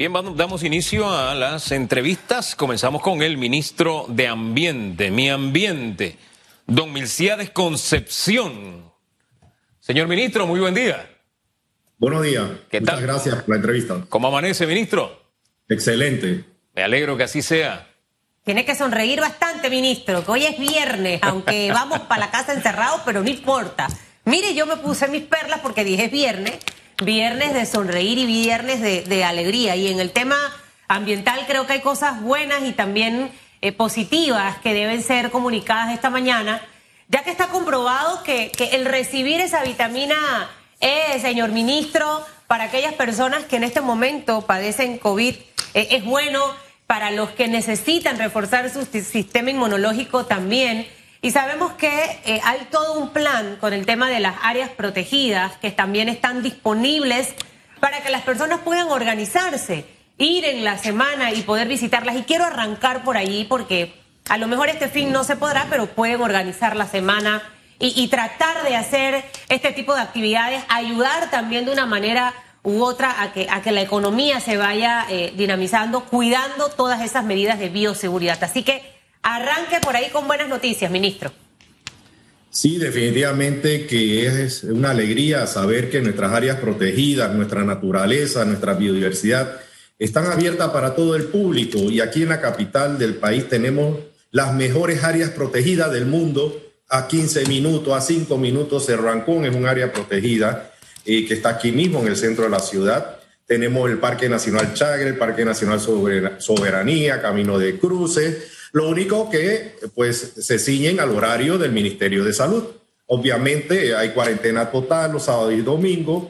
Bien, damos inicio a las entrevistas. Comenzamos con el ministro de Ambiente, Mi Ambiente, don Milciades Concepción. Señor ministro, muy buen día. Buenos días. ¿Qué Muchas gracias por la entrevista. ¿Cómo amanece, ministro? Excelente. Me alegro que así sea. Tiene que sonreír bastante, ministro, que hoy es viernes, aunque vamos para la casa encerrados, pero no importa. Mire, yo me puse mis perlas porque dije es viernes viernes de sonreír y viernes de, alegría. Y en el tema ambiental creo que hay cosas buenas y también eh, positivas que deben ser comunicadas esta mañana, ya que está comprobado que, el recibir esa vitamina E, señor ministro, para aquellas personas que en este momento padecen COVID, eh, es bueno. Para los que necesitan reforzar su sistema inmunológico también. Y sabemos que eh, hay todo un plan con el tema de las áreas protegidas que también están disponibles para que las personas puedan organizarse, ir en la semana y poder visitarlas. Y quiero arrancar por allí porque a lo mejor este fin no se podrá, pero pueden organizar la semana y, tratar de hacer este tipo de actividades, ayudar también de una manera u otra a que, la economía se vaya eh, dinamizando, cuidando todas esas medidas de bioseguridad. Así que Arranque por ahí con buenas noticias, ministro. Sí, definitivamente que es una alegría saber que nuestras áreas protegidas, nuestra naturaleza, nuestra biodiversidad están abiertas para todo el público y aquí en la capital del país tenemos las mejores áreas protegidas del mundo a 15 minutos, a 5 minutos. Cerro Rancón es un área protegida eh, que está aquí mismo en el centro de la ciudad. Tenemos el Parque Nacional Chagre, el Parque Nacional Soberanía, Camino de Cruces lo único que pues se ciñen al horario del Ministerio de Salud. Obviamente hay cuarentena total los sábados y domingos.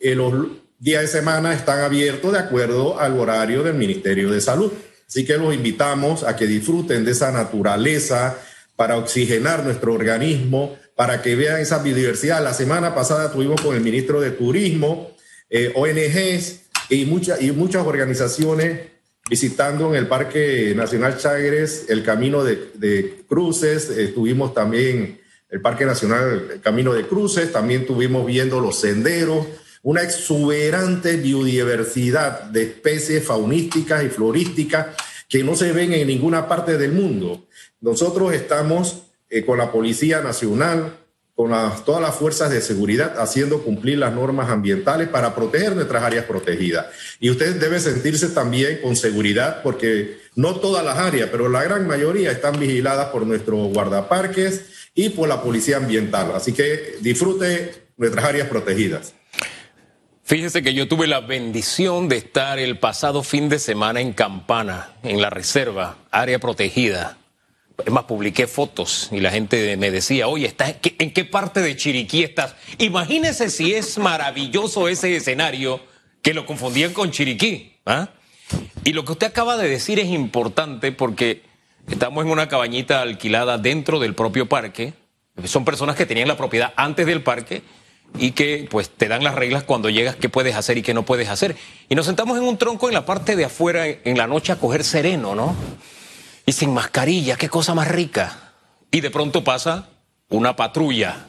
Eh, los días de semana están abiertos de acuerdo al horario del Ministerio de Salud. Así que los invitamos a que disfruten de esa naturaleza para oxigenar nuestro organismo, para que vean esa biodiversidad. La semana pasada tuvimos con el ministro de Turismo, eh, ONGs y, muchas y muchas organizaciones visitando en el Parque Nacional Chagres el Camino de, Cruces, estuvimos también el Parque Nacional Camino de Cruces, también estuvimos viendo los senderos, una exuberante biodiversidad de especies faunísticas y florísticas que no se ven en ninguna parte del mundo. Nosotros estamos eh, con la Policía Nacional, con todas las fuerzas de seguridad haciendo cumplir las normas ambientales para proteger nuestras áreas protegidas. Y usted debe sentirse también con seguridad porque no todas las áreas, pero la gran mayoría están vigiladas por nuestros guardaparques y por la policía ambiental. Así que disfrute nuestras áreas protegidas. Fíjese que yo tuve la bendición de estar el pasado fin de semana en Campana, en la reserva, área protegida es más, publiqué fotos y la gente me decía, oye, ¿en qué parte de Chiriquí estás? Imagínese si es maravilloso ese escenario que lo confundían con Chiriquí. ¿ah? Y lo que usted acaba de decir es importante porque estamos en una cabañita alquilada dentro del propio parque. Son personas que tenían la propiedad antes del parque y que pues te dan las reglas cuando llegas qué puedes hacer y qué no puedes hacer. Y nos sentamos en un tronco en la parte de afuera en la noche a coger sereno, ¿no? Y sin mascarilla, qué cosa más rica. Y de pronto pasa una patrulla.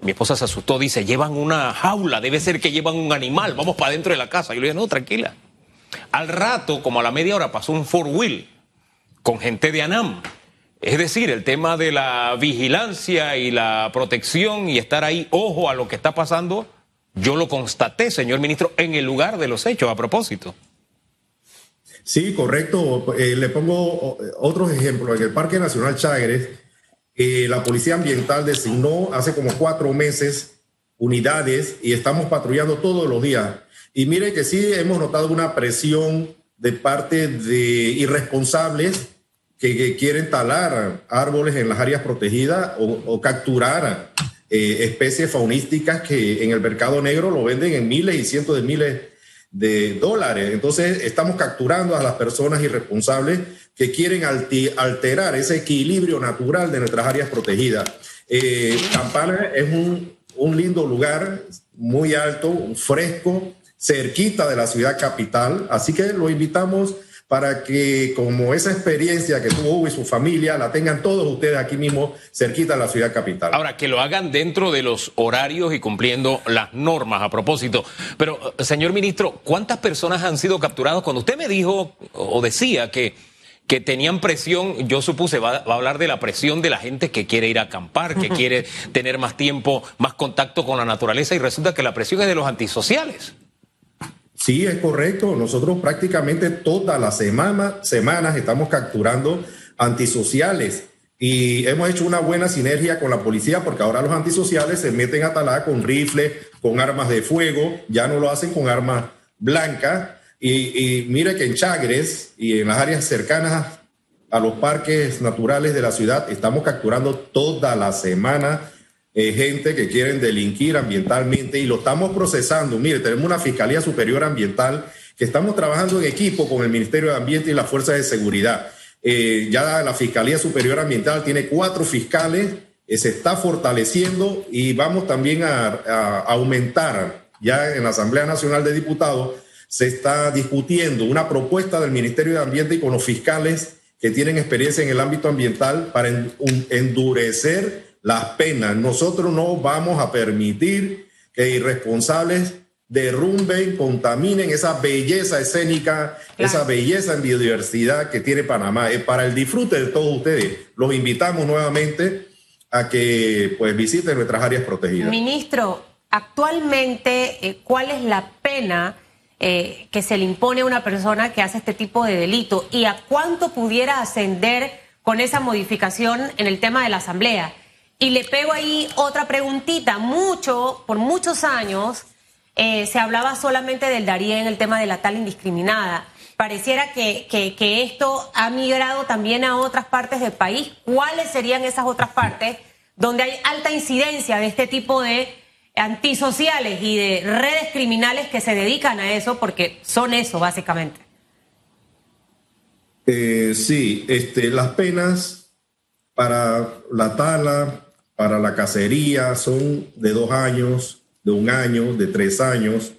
Mi esposa se asustó, dice, llevan una jaula, debe ser que llevan un animal, vamos para dentro de la casa. Yo le dije, no, tranquila. Al rato, como a la media hora, pasó un four wheel con gente de ANAM. Es decir, el tema de la vigilancia y la protección y estar ahí, ojo a lo que está pasando, yo lo constaté, señor ministro, en el lugar de los hechos, a propósito. Sí, correcto. Eh, le pongo otros ejemplos. En el Parque Nacional Chagres, eh, la Policía Ambiental designó hace como cuatro meses unidades y estamos patrullando todos los días. Y mire que sí hemos notado una presión de parte de irresponsables que, quieren talar árboles en las áreas protegidas o, capturar eh, especies faunísticas que en el mercado negro lo venden en miles y cientos de miles de dólares. Entonces, estamos capturando a las personas irresponsables que quieren alterar ese equilibrio natural de nuestras áreas protegidas. Eh, Campana es un, un, lindo lugar, muy alto, fresco, cerquita de la ciudad capital, así que lo invitamos para que como esa experiencia que tuvo Hugo y su familia la tengan todos ustedes aquí mismo cerquita de la ciudad capital. Ahora, que lo hagan dentro de los horarios y cumpliendo las normas a propósito. Pero, señor ministro, ¿cuántas personas han sido capturadas? Cuando usted me dijo o decía que, que tenían presión, yo supuse, va, va a hablar de la presión de la gente que quiere ir a acampar, que quiere tener más tiempo, más contacto con la naturaleza y resulta que la presión es de los antisociales. Sí, es correcto. Nosotros prácticamente todas las semanas estamos capturando antisociales y hemos hecho una buena sinergia con la policía porque ahora los antisociales se meten a Talá con rifles, con armas de fuego, ya no lo hacen con armas blancas. Y, y mire que en Chagres y en las áreas cercanas a los parques naturales de la ciudad estamos capturando toda la semana eh, gente que quieren delinquir ambientalmente y lo estamos procesando. Mire, tenemos una Fiscalía Superior Ambiental que estamos trabajando en equipo con el Ministerio de Ambiente y las Fuerzas de Seguridad. Eh, ya la Fiscalía Superior Ambiental tiene cuatro fiscales, eh, se está fortaleciendo y vamos también a, a aumentar ya en la Asamblea Nacional de Diputados se está discutiendo una propuesta del Ministerio de Ambiente y con los fiscales que tienen experiencia en el ámbito ambiental para endurecer las penas. Nosotros no vamos a permitir que irresponsables derrumben, contaminen esa belleza escénica, esa belleza en biodiversidad que tiene Panamá. Es para el disfrute de todos ustedes. Los invitamos nuevamente a que pues visiten nuestras áreas protegidas. Ministro, actualmente, eh, ¿cuál es la pena eh, que se le impone a una persona que hace este tipo de delito y a cuánto pudiera ascender con esa modificación en el tema de la Asamblea? Y le pego ahí otra preguntita. Mucho, por muchos años, eh, se hablaba solamente del en el tema de la tal indiscriminada. Pareciera que, que, esto ha migrado también a otras partes del país. ¿Cuáles serían esas otras partes donde hay alta incidencia de este tipo de antisociales y de redes criminales que se dedican a eso? Porque son eso, básicamente. Eh, sí, este, las penas para la tala, para la cacería son de dos años, de un año, de tres años,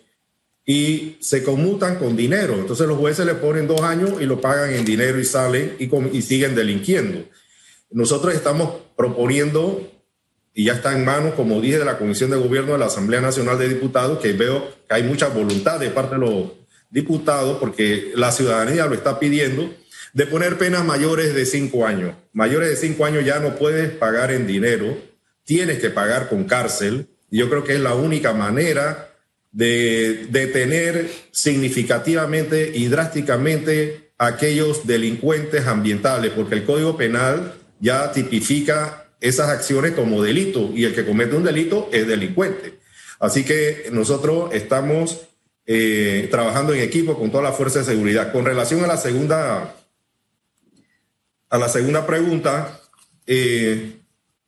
y se conmutan con dinero. Entonces los jueces le ponen dos años y lo pagan en dinero y salen y, y siguen delinquiendo. Nosotros estamos proponiendo, y ya está en manos, como dije, de la Comisión de Gobierno de la Asamblea Nacional de Diputados, que veo que hay mucha voluntad de parte de los diputados, porque la ciudadanía lo está pidiendo, de poner penas mayores de cinco años. Mayores de cinco años ya no puedes pagar en dinero, tienes que pagar con cárcel. Yo creo que es la única manera de detener significativamente y drásticamente a aquellos delincuentes ambientales, porque el Código Penal ya tipifica esas acciones como delito y el que comete un delito es delincuente. Así que nosotros estamos eh, trabajando en equipo con toda la fuerza de seguridad. Con relación a la segunda, a la segunda pregunta, eh,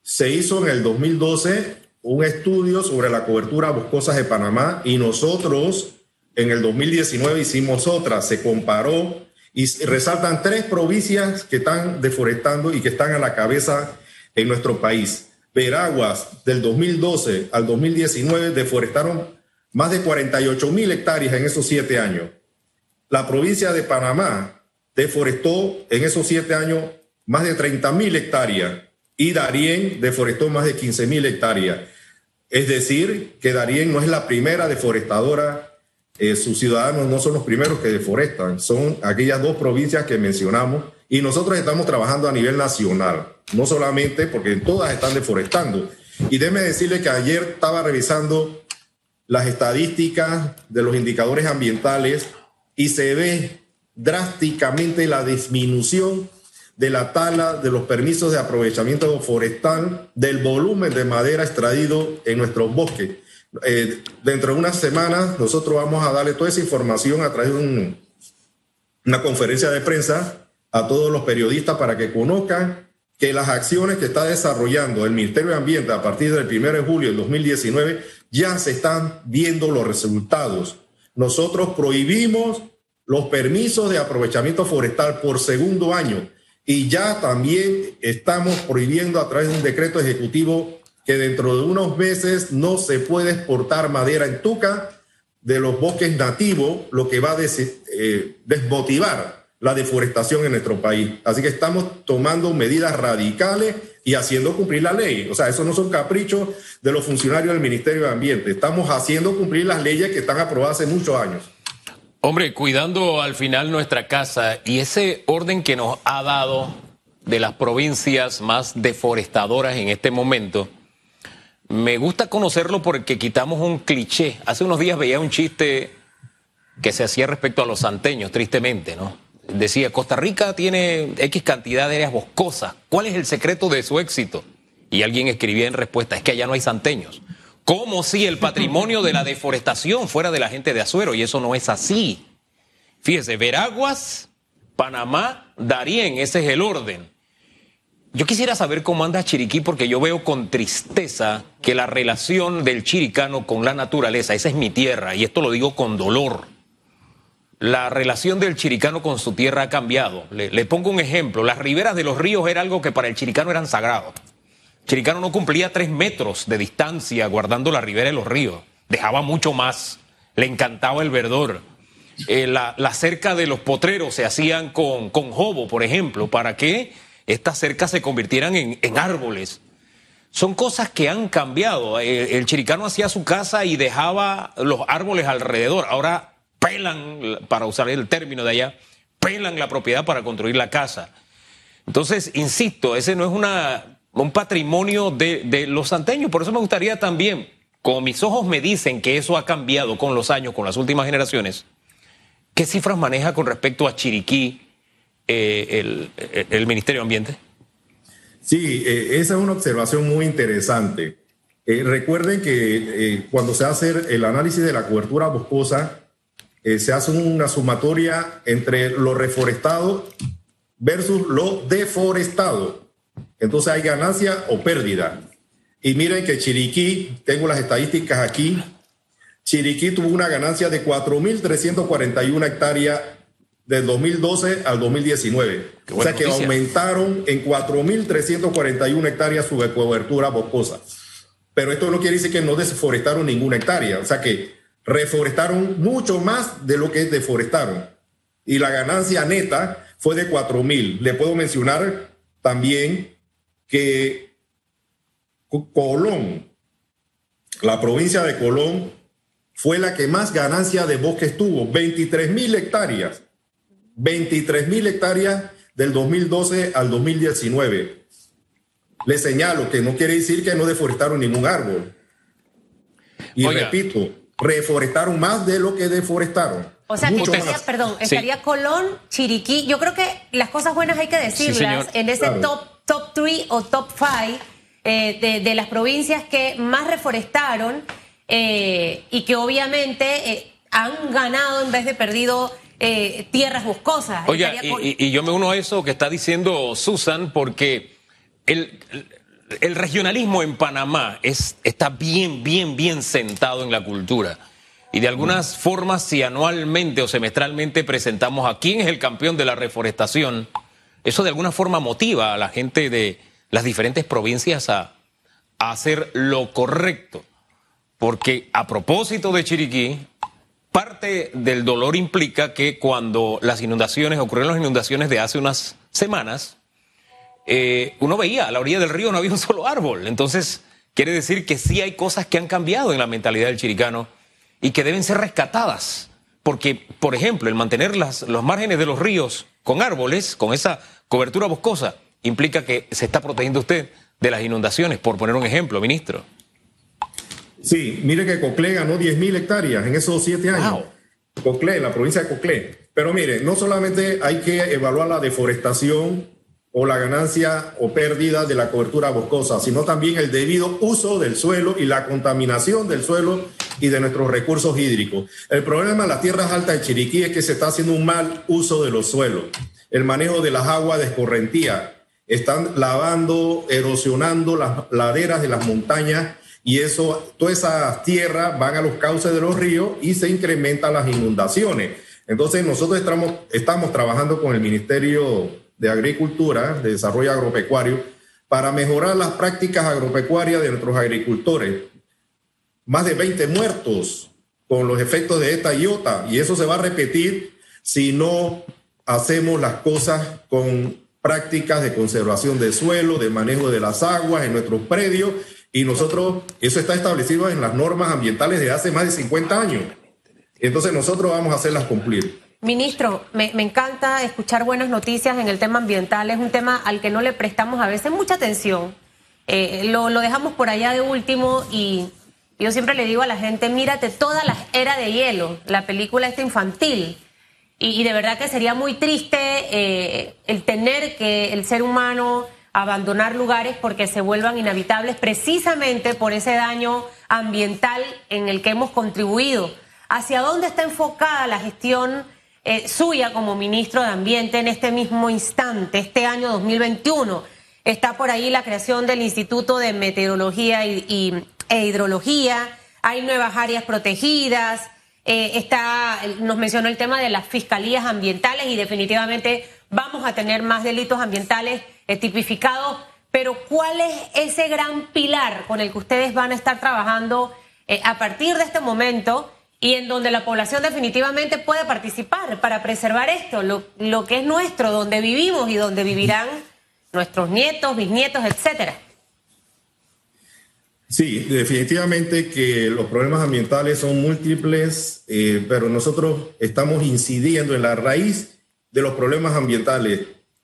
se hizo en el 2012 un estudio sobre la cobertura boscosa de Panamá y nosotros en el 2019 hicimos otra, se comparó y resaltan tres provincias que están deforestando y que están a la cabeza en nuestro país. Veraguas del 2012 al 2019 deforestaron más de 48 mil hectáreas en esos siete años. La provincia de Panamá deforestó en esos siete años más de 30 mil hectáreas y Darién deforestó más de 15 mil hectáreas. Es decir, que Darién no es la primera deforestadora, eh, sus ciudadanos no son los primeros que deforestan, son aquellas dos provincias que mencionamos y nosotros estamos trabajando a nivel nacional, no solamente porque todas están deforestando. Y déme decirle que ayer estaba revisando las estadísticas de los indicadores ambientales y se ve drásticamente la disminución de la tala, de los permisos de aprovechamiento forestal, del volumen de madera extraído en nuestros bosques. Eh, dentro de unas semanas nosotros vamos a darle toda esa información a través de una conferencia de prensa a todos los periodistas para que conozcan que las acciones que está desarrollando el Ministerio de Ambiente a partir del 1 de julio del 2019 ya se están viendo los resultados. Nosotros prohibimos los permisos de aprovechamiento forestal por segundo año y ya también estamos prohibiendo a través de un decreto ejecutivo que dentro de unos meses no se puede exportar madera en tuca de los bosques nativos, lo que va a eh, desmotivar la deforestación en nuestro país. Así que estamos tomando medidas radicales y haciendo cumplir la ley. O sea, eso no son caprichos de los funcionarios del Ministerio de Ambiente. Estamos haciendo cumplir las leyes que están aprobadas hace muchos años. Hombre, cuidando al final nuestra casa y ese orden que nos ha dado de las provincias más deforestadoras en este momento, me gusta conocerlo porque quitamos un cliché. Hace unos días veía un chiste que se hacía respecto a los santeños, tristemente, ¿no? Decía, Costa Rica tiene X cantidad de áreas boscosas. ¿Cuál es el secreto de su éxito? Y alguien escribía en respuesta, es que allá no hay santeños. Como si el patrimonio de la deforestación fuera de la gente de Azuero, y eso no es así. Fíjese, Veraguas, Panamá, Darién, ese es el orden. Yo quisiera saber cómo anda Chiriquí porque yo veo con tristeza que la relación del chiricano con la naturaleza, esa es mi tierra y esto lo digo con dolor. La relación del chiricano con su tierra ha cambiado. Le, pongo un ejemplo. Las riberas de los ríos era algo que para el chiricano eran sagrados. Chiricano no cumplía tres metros de distancia guardando la ribera de los ríos. Dejaba mucho más. Le encantaba el verdor. Eh, la, la, cerca de los potreros se hacían con, con jobo, por ejemplo, para que estas cercas se convirtieran en, en árboles. Son cosas que han cambiado. Eh, el, chiricano hacía su casa y dejaba los árboles alrededor. Ahora pelan, para usar el término de allá, pelan la propiedad para construir la casa. Entonces, insisto, ese no es una un patrimonio de, los santeños. Por eso me gustaría también, como mis ojos me dicen que eso ha cambiado con los años, con las últimas generaciones, ¿qué cifras maneja con respecto a Chiriquí eh, el, el, Ministerio de Ambiente? Sí, eh, esa es una observación muy interesante. Eh, recuerden que eh, cuando se hace el análisis de la cobertura boscosa, se hace una sumatoria entre lo reforestado versus lo deforestado. Entonces hay ganancia o pérdida. Y miren que Chiriquí, tengo las estadísticas aquí, Chiriquí tuvo una ganancia de 4.341 hectáreas del 2012 al 2019. O sea que noticia. aumentaron en 4.341 hectáreas su cobertura boscosa. Pero esto no quiere decir que no deforestaron ninguna hectárea. O sea que reforestaron mucho más de lo que deforestaron. Y la ganancia neta fue de 4.000. Le puedo mencionar también que Colón, la provincia de Colón, fue la que más ganancia de bosques tuvo, 23 mil hectáreas, 23 mil hectáreas del 2012 al 2019. Le señalo que no quiere decir que no deforestaron ningún árbol. Y Oiga. repito, reforestaron más de lo que deforestaron. O sea, que estaría, perdón, estaría sí. Colón, Chiriquí. Yo creo que las cosas buenas hay que decirlas sí, en ese claro. top top 3 o top 5 eh, de, de, las provincias que más reforestaron eh, y que obviamente eh, han ganado en vez de perdido eh, tierras boscosas. Oye, y, y, yo me uno a eso que está diciendo Susan porque el, el regionalismo en Panamá es, está bien, bien, bien sentado en la cultura. Y de algunas formas, si anualmente o semestralmente presentamos a quién es el campeón de la reforestación, eso de alguna forma motiva a la gente de las diferentes provincias a, hacer lo correcto. Porque a propósito de Chiriquí, parte del dolor implica que cuando las inundaciones, ocurrieron las inundaciones de hace unas semanas, eh, uno veía a la orilla del río no había un solo árbol. Entonces, quiere decir que sí hay cosas que han cambiado en la mentalidad del chiricano y que deben ser rescatadas. Porque, por ejemplo, el mantener las, los márgenes de los ríos con árboles, con esa cobertura boscosa, implica que se está protegiendo usted de las inundaciones, por poner un ejemplo, ministro. Sí, mire que Coclé ganó 10.000 hectáreas en esos siete años. Wow. Coclé, la provincia de Coclé. Pero mire, no solamente hay que evaluar la deforestación o la ganancia o pérdida de la cobertura boscosa, sino también el debido uso del suelo y la contaminación del suelo y de nuestros recursos hídricos. El problema de las tierras altas de Chiriquí es que se está haciendo un mal uso de los suelos. El manejo de las aguas de escorrentía. Están lavando, erosionando las laderas de las montañas y eso, todas esas tierras van a los cauces de los ríos y se incrementan las inundaciones. Entonces nosotros estamos, estamos trabajando con el Ministerio de Agricultura, de Desarrollo Agropecuario, para mejorar las prácticas agropecuarias de nuestros agricultores. Más de 20 muertos con los efectos de esta iota y eso se va a repetir si no hacemos las cosas con prácticas de conservación de suelo, de manejo de las aguas en nuestros predios y nosotros, eso está establecido en las normas ambientales de hace más de 50 años. Entonces nosotros vamos a hacerlas cumplir. Ministro, me, encanta escuchar buenas noticias en el tema ambiental. Es un tema al que no le prestamos a veces mucha atención. Eh, lo, lo, dejamos por allá de último y yo siempre le digo a la gente, mírate toda la era de hielo, la película esta infantil. Y, de verdad que sería muy triste eh, el tener que el ser humano abandonar lugares porque se vuelvan inhabitables precisamente por ese daño ambiental en el que hemos contribuido. ¿Hacia dónde está enfocada la gestión eh, suya como ministro de Ambiente en este mismo instante, este año 2021? Está por ahí la creación del Instituto de Meteorología y, e Hidrología, hay nuevas áreas protegidas, eh, está, nos mencionó el tema de las fiscalías ambientales y definitivamente vamos a tener más delitos ambientales eh, tipificados, pero ¿cuál es ese gran pilar con el que ustedes van a estar trabajando eh, a partir de este momento y en donde la población definitivamente puede participar para preservar esto, lo, lo que es nuestro, donde vivimos y donde vivirán nuestros nietos, bisnietos, etcétera? Sí, definitivamente que los problemas ambientales son múltiples, eh, pero nosotros estamos incidiendo en la raíz de los problemas ambientales.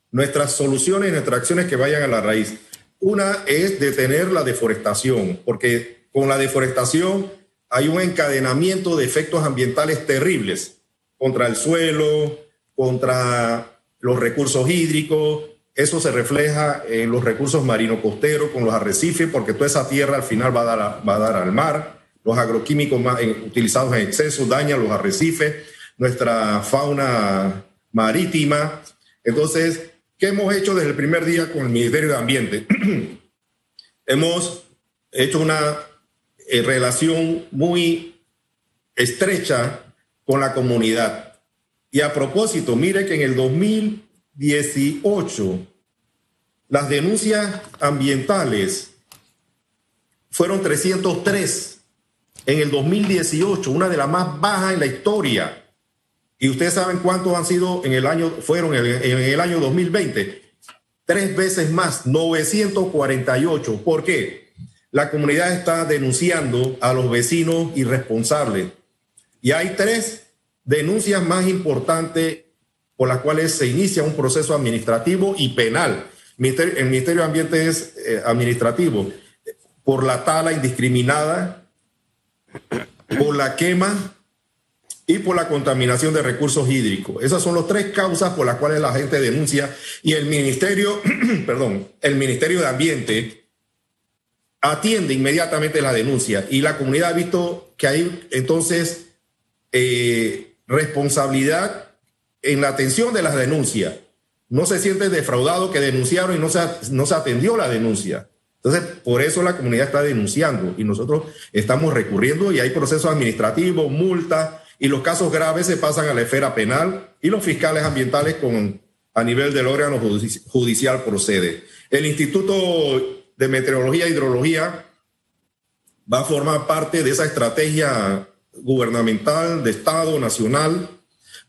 Nuestras soluciones, nuestras acciones que vayan a la raíz. Una es detener la deforestación, porque con la deforestación hay un encadenamiento de efectos ambientales terribles contra el suelo, contra los recursos hídricos, eso se refleja en los recursos marino-costeros, con los arrecifes, porque toda esa tierra al final va a dar, va a dar al mar. Los agroquímicos utilizados en exceso dañan los arrecifes, nuestra fauna marítima. Entonces, ¿qué hemos hecho desde el primer día con el Ministerio de Ambiente? hemos hecho una eh, relación muy estrecha con la comunidad. Y a propósito, mire que en el 2000 18, las denuncias ambientales fueron 303 en el 2018, una de las más bajas en la historia. Y ustedes saben cuántos han sido en el año, fueron en el, año 2020. Tres veces más, 948. ¿Por qué? La comunidad está denunciando a los vecinos irresponsables. Y hay tres denuncias más importantes por las cuales se inicia un proceso administrativo y penal. El Ministerio de Ambiente es eh, administrativo por la tala indiscriminada, por la quema y por la contaminación de recursos hídricos. Esas son las tres causas por las cuales la gente denuncia y el Ministerio, perdón, el Ministerio de Ambiente atiende inmediatamente la denuncia y la comunidad ha visto que hay entonces eh, responsabilidad en la atención de las denuncias. No se siente defraudado que denunciaron y no se, no se atendió la denuncia. Entonces, por eso la comunidad está denunciando y nosotros estamos recurriendo y hay procesos administrativos, multas y los casos graves se pasan a la esfera penal y los fiscales ambientales con, a nivel del órgano judicial procede. El Instituto de Meteorología e Hidrología va a formar parte de esa estrategia gubernamental de Estado nacional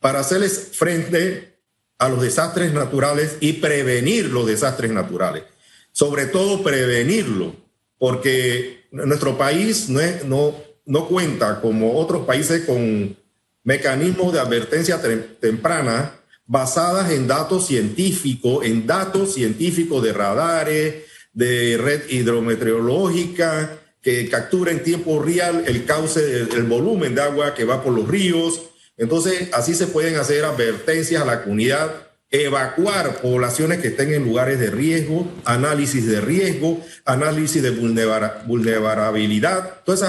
para hacerles frente a los desastres naturales y prevenir los desastres naturales. Sobre todo prevenirlo, porque nuestro país no, no, no cuenta como otros países con mecanismos de advertencia temprana basadas en datos científicos, en datos científicos de radares, de red hidrometeorológica, que captura en tiempo real el cauce, el volumen de agua que va por los ríos, entonces, así se pueden hacer advertencias a la comunidad, evacuar poblaciones que estén en lugares de riesgo, análisis de riesgo, análisis de vulnerabilidad. Todos,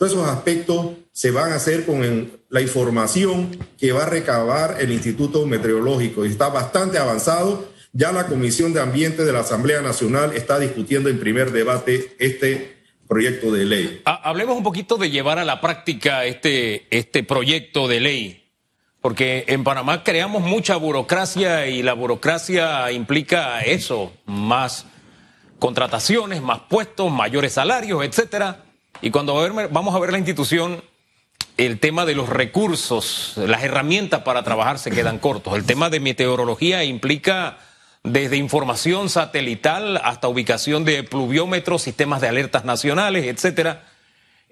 esos aspectos se van a hacer con la información que va a recabar el Instituto Meteorológico. Y está bastante avanzado. Ya la Comisión de Ambiente de la Asamblea Nacional está discutiendo en primer debate este proyecto de ley. Hablemos un poquito de llevar a la práctica este, este proyecto de ley, porque en Panamá creamos mucha burocracia y la burocracia implica eso, más contrataciones, más puestos, mayores salarios, etcétera. Y cuando vamos a ver la institución, el tema de los recursos, las herramientas para trabajar se quedan cortos. El tema de meteorología implica desde información satelital hasta ubicación de pluviómetros, sistemas de alertas nacionales, etcétera,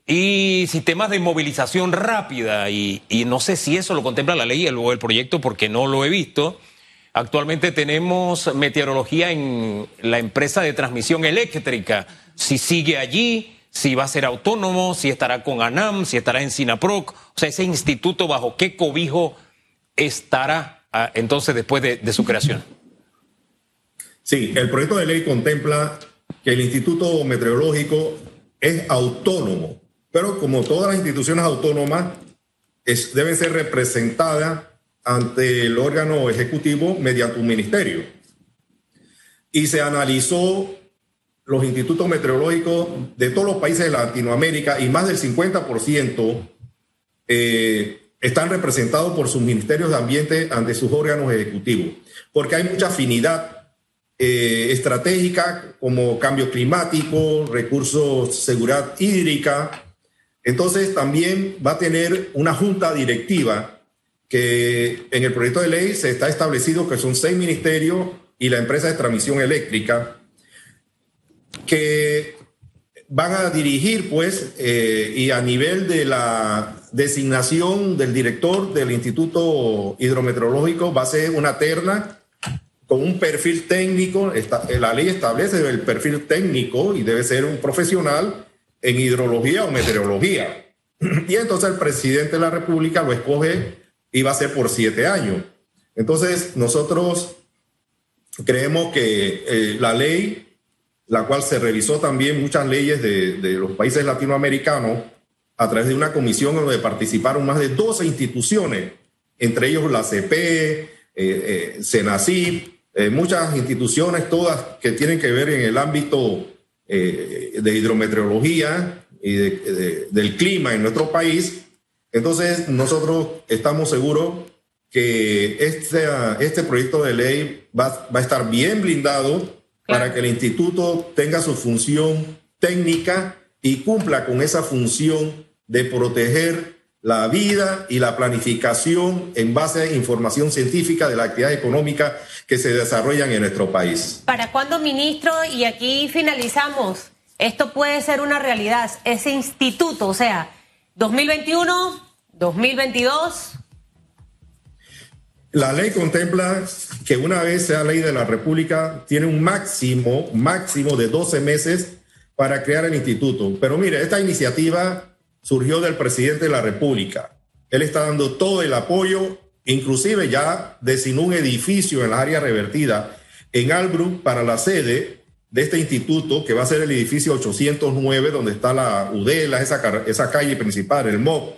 y sistemas de movilización rápida. Y, no sé si eso lo contempla la ley o el proyecto porque no lo he visto. Actualmente tenemos meteorología en la empresa de transmisión eléctrica. Si sigue allí, si va a ser autónomo, si estará con ANAM, si estará en SINAPROC, o sea, ese instituto bajo qué cobijo estará ah, entonces después de su creación. Sí, el proyecto de ley contempla que el Instituto Meteorológico es autónomo, pero como todas las instituciones autónomas, deben ser representadas ante el órgano ejecutivo mediante un ministerio. Y se analizó los institutos meteorológicos de todos los países de Latinoamérica y más del 50% eh, están representados por sus ministerios de ambiente ante sus órganos ejecutivos, porque hay mucha afinidad eh, estratégica como cambio climático, recursos, seguridad hídrica. Entonces también va a tener una junta directiva que en el proyecto de ley se está establecido que son seis ministerios y la empresa de transmisión eléctrica que van a dirigir pues eh, y a nivel de la designación del director del Instituto Hidrometeorológico va a ser una terna con un perfil técnico, la ley establece el perfil técnico y debe ser un profesional en hidrología o meteorología. Y entonces el presidente de la República lo escoge y va a ser por siete años. Entonces nosotros creemos que eh, la ley, la cual se revisó también muchas leyes de, los países latinoamericanos a través de una comisión donde participaron más de 12 instituciones, entre ellos la CP, eh, eh, eh, muchas instituciones, todas que tienen que ver en el ámbito eh, de hidrometeorología y del clima en nuestro país. Entonces, nosotros estamos seguros que este, este proyecto de ley va, va a estar bien blindado para que el instituto tenga su función técnica y cumpla con esa función de proteger la vida y la planificación en base a información científica de la actividad económica que se desarrollan en nuestro país. ¿Para cuándo, ministro? Y aquí finalizamos. Esto puede ser una realidad, ese instituto, o sea, 2021, 2022. La ley contempla que una vez sea ley de la República, tiene un máximo, máximo de 12 meses para crear el instituto. Pero mire, esta iniciativa surgió del presidente de la República. Él está dando todo el apoyo, inclusive ya designó un edificio en la área revertida en Albrook para la sede de este instituto, que va a ser el edificio 809, donde está la UDELA, esa, esa calle principal, el MOB.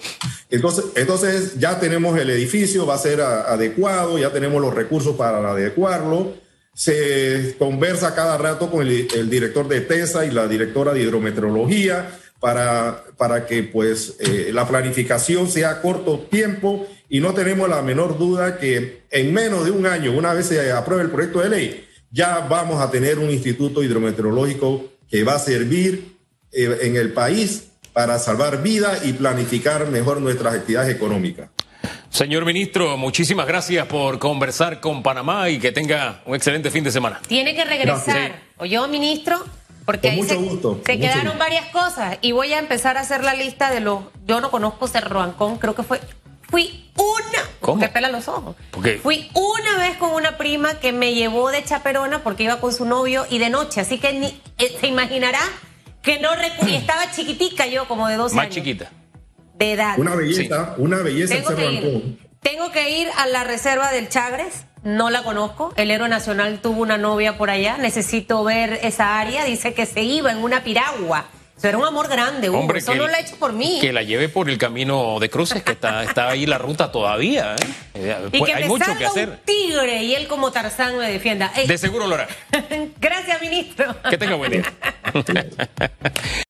Entonces, entonces ya tenemos el edificio, va a ser adecuado, ya tenemos los recursos para adecuarlo. Se conversa cada rato con el, el director de TESA y la directora de hidrometeorología para, para que pues eh, la planificación sea a corto tiempo y no tenemos la menor duda que en menos de un año, una vez se apruebe el proyecto de ley, ya vamos a tener un instituto hidrometeorológico que va a servir eh, en el país para salvar vidas y planificar mejor nuestras actividades económicas. Señor ministro, muchísimas gracias por conversar con Panamá y que tenga un excelente fin de semana. Tiene que regresar. ¿O yo, ministro? Porque ahí se, quedaron varias cosas y voy a empezar a hacer la lista de los. Yo no conozco Cerro Ancón, creo que fue. Fui una. ¿Cómo? Que pela los ojos. Fui una vez con una prima que me llevó de chaperona porque iba con su novio y de noche. Así que ni, eh, se imaginará que no y estaba chiquitica yo, como de 12 Más años. Más chiquita. De edad. Una belleza, una belleza en Cerro Ancón. Tengo que ir a la reserva del Chagres no la conozco. El héroe nacional tuvo una novia por allá. Necesito ver esa área. Dice que se iba en una piragua. Eso era un amor grande, Hombre, Eso no lo ha hecho por mí. Que la lleve por el camino de cruces, que está, está ahí la ruta todavía. ¿eh? eh y que Hay mucho que hacer. Un tigre y él como Tarzán me defienda. De seguro lo hará. Gracias, ministro. Que tenga buen día.